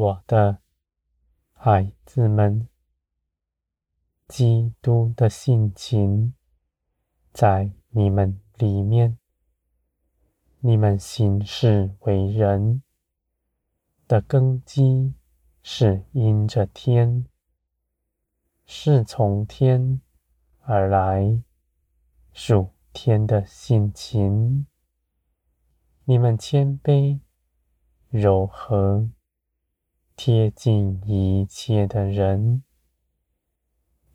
我的孩子们，基督的性情在你们里面，你们行事为人的根基是因着天，是从天而来，属天的性情。你们谦卑、柔和。贴近一切的人，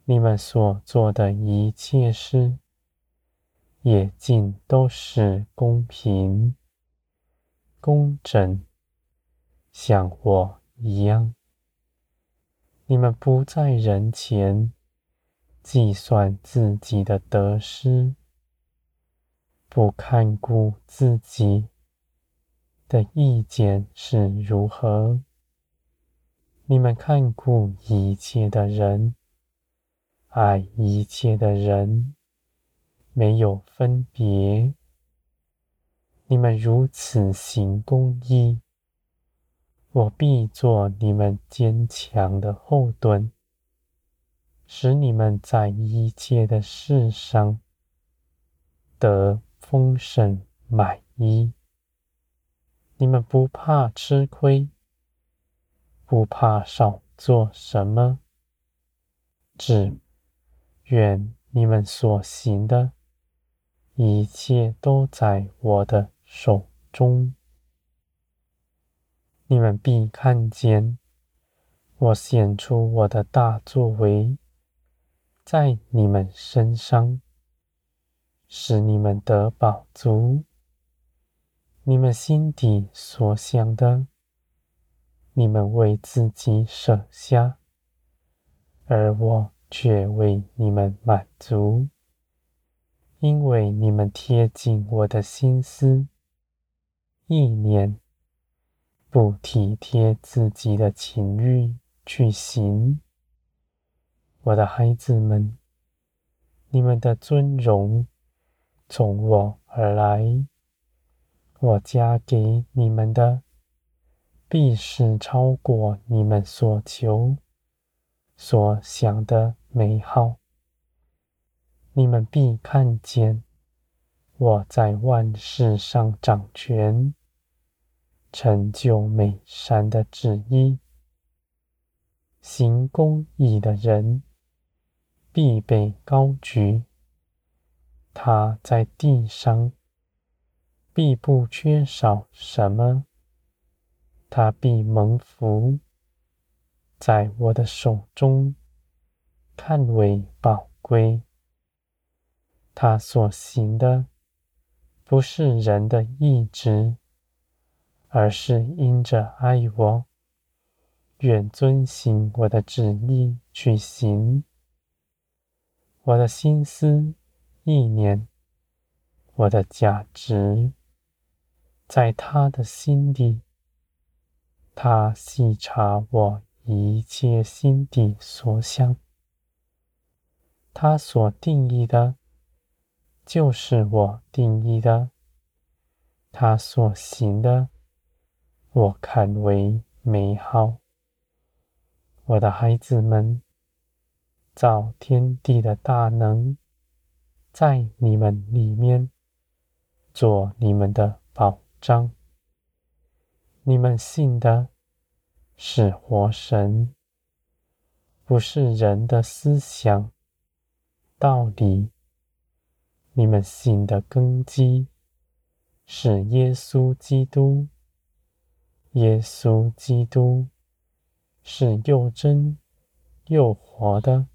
你们所做的一切事，也尽都是公平、公正，像我一样。你们不在人前计算自己的得失，不看顾自己的意见是如何。你们看顾一切的人，爱一切的人，没有分别。你们如此行公义，我必做你们坚强的后盾，使你们在一切的事上得丰盛满溢。你们不怕吃亏。不怕少做什么，只愿你们所行的一切都在我的手中。你们必看见我显出我的大作为在你们身上，使你们得饱足。你们心底所想的。你们为自己舍下，而我却为你们满足，因为你们贴近我的心思意念，不体贴自己的情欲去行。我的孩子们，你们的尊荣从我而来，我加给你们的。必是超过你们所求、所想的美好。你们必看见我在万事上掌权，成就美善的旨意。行公义的人必被高举，他在地上必不缺少什么。他必蒙福，在我的手中看为宝贵。他所行的不是人的意志，而是因着爱我，愿遵行我的旨意去行。我的心思意念，我的价值，在他的心里。他细察我一切心底所想，他所定义的，就是我定义的；他所行的，我看为美好。我的孩子们，造天地的大能，在你们里面，做你们的保障。你们信的是活神，不是人的思想道理。你们信的根基是耶稣基督，耶稣基督是又真又活的，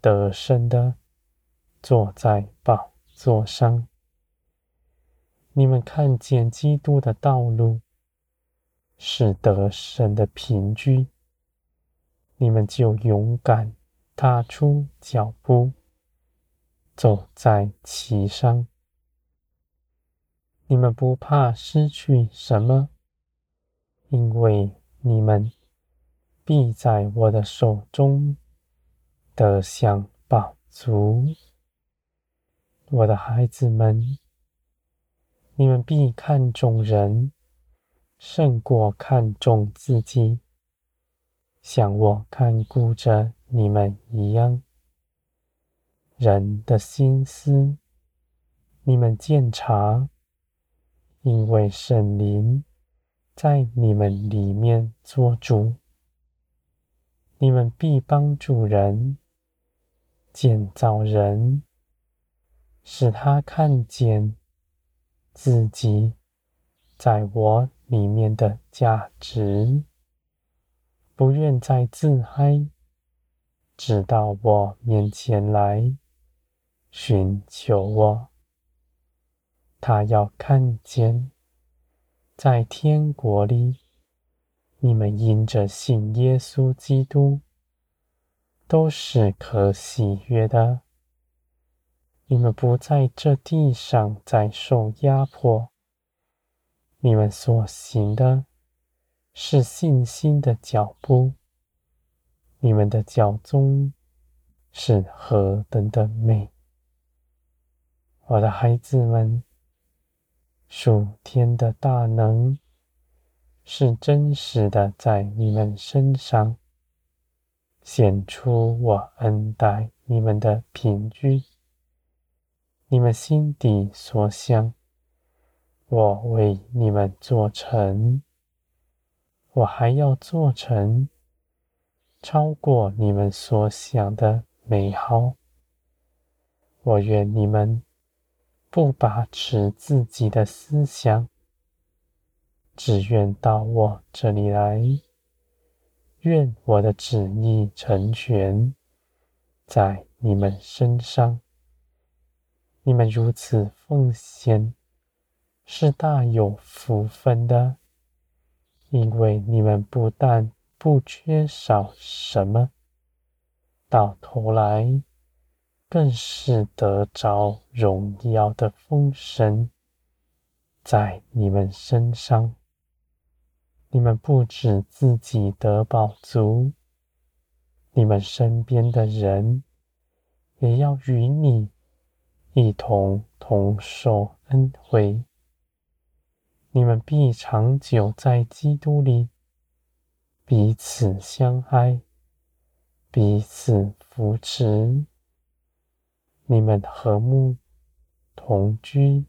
得胜的，坐在宝座上。你们看见基督的道路。是得胜的凭据，你们就勇敢踏出脚步，走在其上。你们不怕失去什么，因为你们必在我的手中得享饱足。我的孩子们，你们必看重人。胜过看重自己，像我看顾着你们一样。人的心思，你们鉴察，因为圣灵在你们里面作主，你们必帮助人，建造人，使他看见自己。在我里面的价值，不愿再自嗨，直到我面前来。寻求我，他要看见，在天国里，你们因着信耶稣基督，都是可喜悦的。你们不在这地上再受压迫，你们所行的，是信心的脚步，你们的脚踪是何等的美！我的孩子们，属天的大能是真实的，在你们身上显出我恩待你们的凭据。你们心底所想，我为你们做成，我还要做成，超过你们所想的美好。我愿你们。不把持自己的思想，只愿到我这里来。愿我的旨意成全在你们身上。你们如此奉献，是大有福分的，因为你们不但不缺少什么，到头来。更是得着荣耀的丰盛在你们身上。你们不止自己得饱足，你们身边的人也要与你一同同受恩惠。你们必长久在基督里，彼此相爱，彼此扶持。你们和睦同居，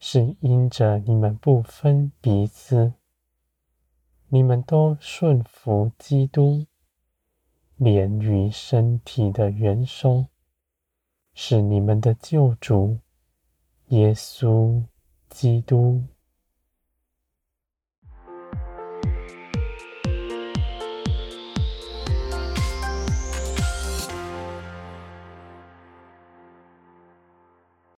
是因着你们不分彼此，你们都顺服基督，连于身体的元首，是你们的救主耶稣基督。